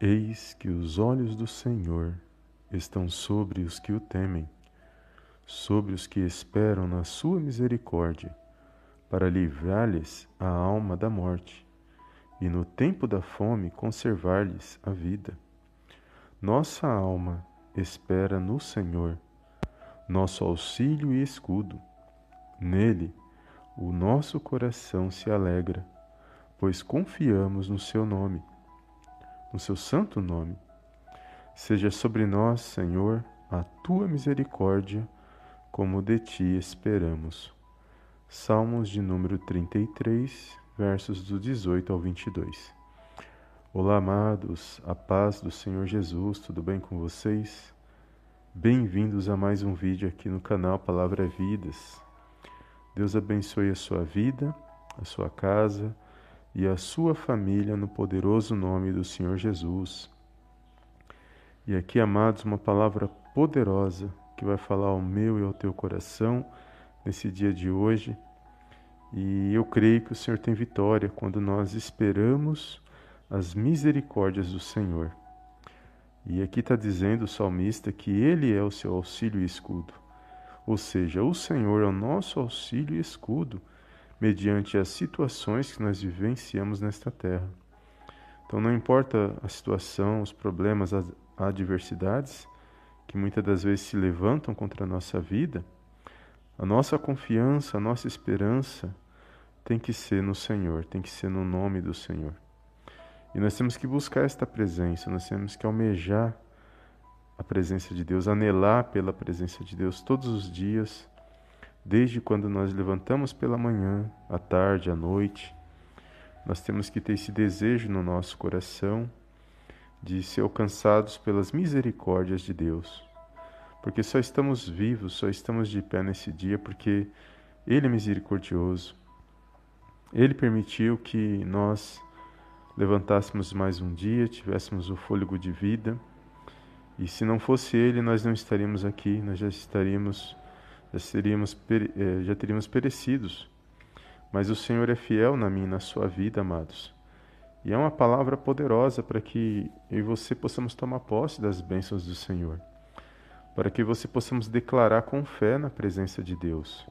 Eis que os olhos do Senhor estão sobre os que o temem, sobre os que esperam na sua misericórdia, para livrar-lhes a alma da morte e no tempo da fome conservar-lhes a vida. Nossa alma espera no Senhor, nosso auxílio e escudo. Nele o nosso coração se alegra, pois confiamos no seu nome no seu santo nome. Seja sobre nós, Senhor, a tua misericórdia, como de ti esperamos. Salmos de número 33, versos do 18 ao 22. Olá, amados, a paz do Senhor Jesus, tudo bem com vocês? Bem-vindos a mais um vídeo aqui no canal Palavra Vidas. Deus abençoe a sua vida, a sua casa, e a sua família no poderoso nome do Senhor Jesus. E aqui, amados, uma palavra poderosa que vai falar ao meu e ao teu coração nesse dia de hoje. E eu creio que o Senhor tem vitória quando nós esperamos as misericórdias do Senhor. E aqui está dizendo o salmista que Ele é o seu auxílio e escudo. Ou seja, o Senhor é o nosso auxílio e escudo mediante as situações que nós vivenciamos nesta terra. Então, não importa a situação, os problemas, as adversidades que muitas das vezes se levantam contra a nossa vida, a nossa confiança, a nossa esperança tem que ser no Senhor, tem que ser no nome do Senhor. E nós temos que buscar esta presença, nós temos que almejar a presença de Deus, anelar pela presença de Deus todos os dias Desde quando nós levantamos pela manhã, à tarde, à noite, nós temos que ter esse desejo no nosso coração de ser alcançados pelas misericórdias de Deus. Porque só estamos vivos, só estamos de pé nesse dia porque Ele é misericordioso. Ele permitiu que nós levantássemos mais um dia, tivéssemos o fôlego de vida. E se não fosse Ele, nós não estaríamos aqui, nós já estaríamos já, seríamos, eh, já teríamos perecidos. Mas o Senhor é fiel na minha e na sua vida, amados. E é uma palavra poderosa para que eu e você possamos tomar posse das bênçãos do Senhor. Para que você possamos declarar com fé na presença de Deus.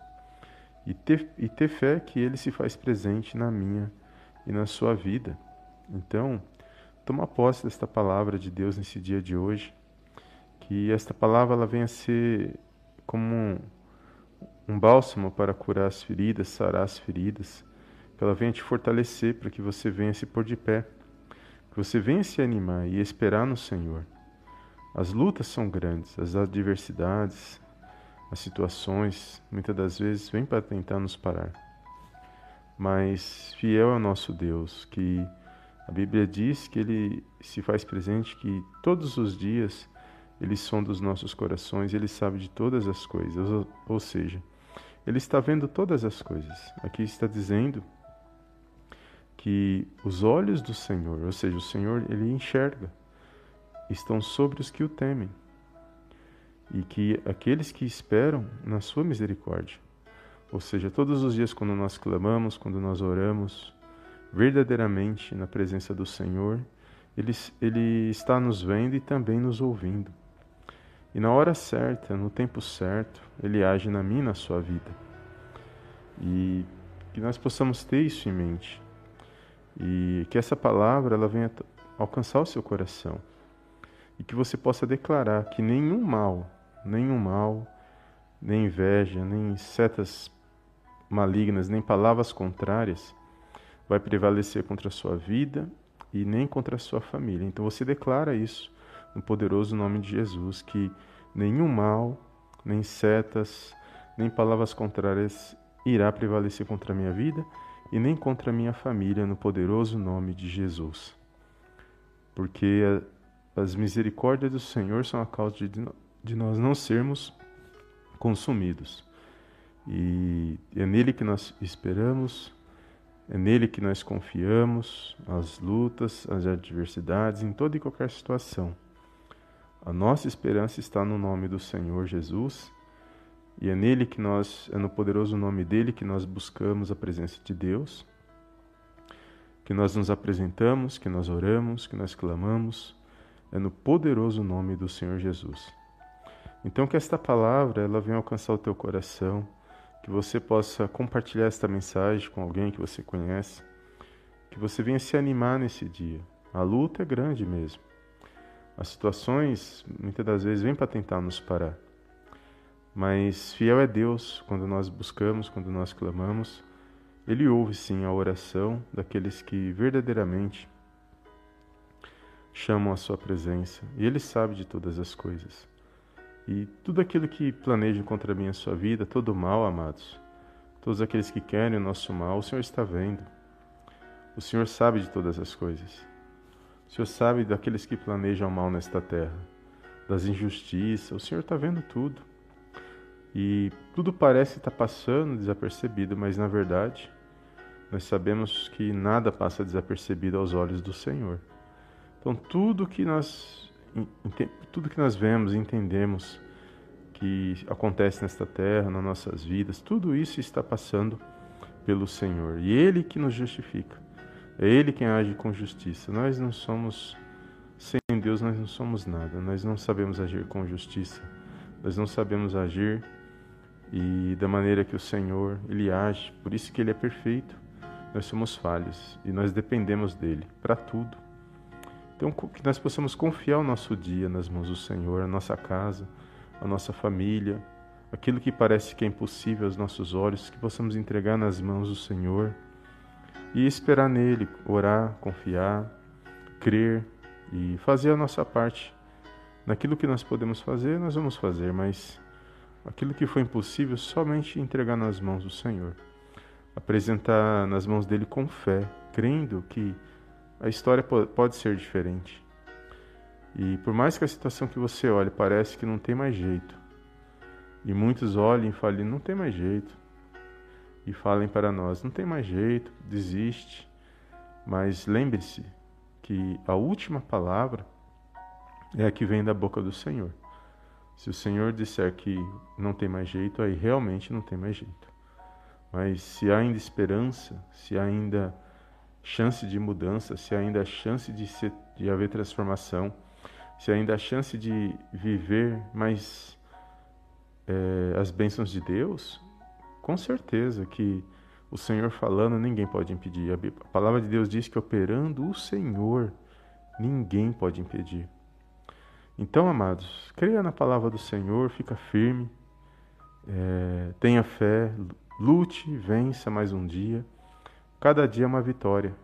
E ter, e ter fé que Ele se faz presente na minha e na sua vida. Então, toma posse desta palavra de Deus nesse dia de hoje. Que esta palavra ela venha a ser como um bálsamo para curar as feridas, sarar as feridas, que ela venha te fortalecer para que você venha se pôr de pé, que você venha se animar e esperar no Senhor. As lutas são grandes, as adversidades, as situações, muitas das vezes vêm para tentar nos parar. Mas fiel é o nosso Deus, que a Bíblia diz que ele se faz presente que todos os dias ele sonda os nossos corações, ele sabe de todas as coisas, ou, ou seja, ele está vendo todas as coisas. Aqui está dizendo que os olhos do Senhor, ou seja, o Senhor, ele enxerga, estão sobre os que o temem e que aqueles que esperam na sua misericórdia. Ou seja, todos os dias quando nós clamamos, quando nós oramos, verdadeiramente na presença do Senhor, ele, ele está nos vendo e também nos ouvindo. E na hora certa, no tempo certo, Ele age na minha e na sua vida. E que nós possamos ter isso em mente. E que essa palavra ela venha alcançar o seu coração. E que você possa declarar que nenhum mal, nenhum mal, nem inveja, nem setas malignas, nem palavras contrárias vai prevalecer contra a sua vida e nem contra a sua família. Então você declara isso no poderoso nome de Jesus, que nenhum mal, nem setas, nem palavras contrárias irá prevalecer contra a minha vida e nem contra a minha família, no poderoso nome de Jesus. Porque as misericórdias do Senhor são a causa de nós não sermos consumidos. E é nele que nós esperamos, é nele que nós confiamos, as lutas, as adversidades, em toda e qualquer situação. A nossa esperança está no nome do Senhor Jesus e é nele que nós, é no poderoso nome dele que nós buscamos a presença de Deus. que nós nos apresentamos, que nós oramos, que nós clamamos, é no poderoso nome do Senhor Jesus. Então que esta palavra ela venha alcançar o teu coração, que você possa compartilhar esta mensagem com alguém que você conhece, que você venha se animar nesse dia. A luta é grande mesmo. As situações muitas das vezes vêm para tentar nos parar. Mas fiel é Deus quando nós buscamos, quando nós clamamos. Ele ouve sim a oração daqueles que verdadeiramente chamam a sua presença. E ele sabe de todas as coisas. E tudo aquilo que planejam contra mim a sua vida, todo mal, amados, todos aqueles que querem o nosso mal, o Senhor está vendo. O Senhor sabe de todas as coisas. Senhor sabe daqueles que planejam mal nesta terra, das injustiças. O Senhor está vendo tudo. E tudo parece estar passando desapercebido, mas na verdade, nós sabemos que nada passa desapercebido aos olhos do Senhor. Então, tudo que nós tudo que nós vemos entendemos que acontece nesta terra, nas nossas vidas, tudo isso está passando pelo Senhor. E Ele que nos justifica. É Ele quem age com justiça. Nós não somos, sem Deus, nós não somos nada. Nós não sabemos agir com justiça. Nós não sabemos agir e da maneira que o Senhor ele age. Por isso que ele é perfeito. Nós somos falhos e nós dependemos dele para tudo. Então que nós possamos confiar o nosso dia nas mãos do Senhor, a nossa casa, a nossa família, aquilo que parece que é impossível aos nossos olhos, que possamos entregar nas mãos do Senhor e esperar nele, orar, confiar, crer e fazer a nossa parte. Naquilo que nós podemos fazer, nós vamos fazer, mas aquilo que foi impossível, somente entregar nas mãos do Senhor. Apresentar nas mãos dele com fé, crendo que a história pode ser diferente. E por mais que a situação que você olhe parece que não tem mais jeito, e muitos olhem e falem, não tem mais jeito, e falem para nós, não tem mais jeito, desiste. Mas lembre-se que a última palavra é a que vem da boca do Senhor. Se o Senhor disser que não tem mais jeito, aí realmente não tem mais jeito. Mas se há ainda esperança, se há ainda chance de mudança, se há ainda chance de, ser, de haver transformação, se há ainda chance de viver mais é, as bênçãos de Deus, com certeza que o Senhor falando, ninguém pode impedir. A palavra de Deus diz que operando o Senhor, ninguém pode impedir. Então, amados, creia na palavra do Senhor, fica firme, é, tenha fé, lute, vença mais um dia. Cada dia é uma vitória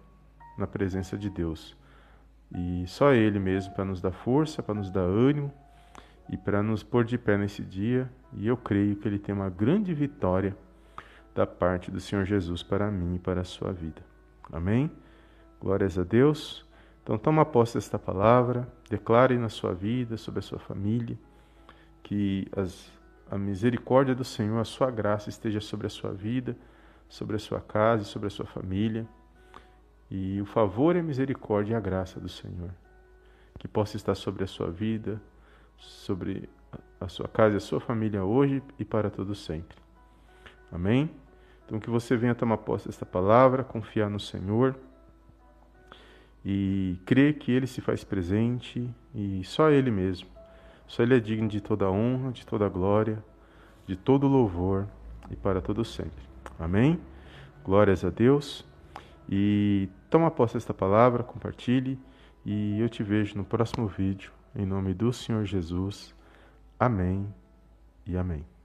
na presença de Deus. E só Ele mesmo para nos dar força, para nos dar ânimo e para nos pôr de pé nesse dia. E eu creio que Ele tem uma grande vitória da parte do Senhor Jesus para mim e para a sua vida. Amém? Glórias a Deus. Então, toma posse desta palavra, declare na sua vida, sobre a sua família, que as, a misericórdia do Senhor, a sua graça esteja sobre a sua vida, sobre a sua casa e sobre a sua família. E o favor e a misericórdia e a graça do Senhor, que possa estar sobre a sua vida, sobre a sua casa e a sua família hoje e para todo sempre. Amém? Então que você venha tomar posse desta palavra, confiar no Senhor e crer que Ele se faz presente e só Ele mesmo. Só Ele é digno de toda honra, de toda glória, de todo louvor e para todo sempre. Amém? Glórias a Deus. E toma posse desta palavra, compartilhe e eu te vejo no próximo vídeo. Em nome do Senhor Jesus. Amém e amém.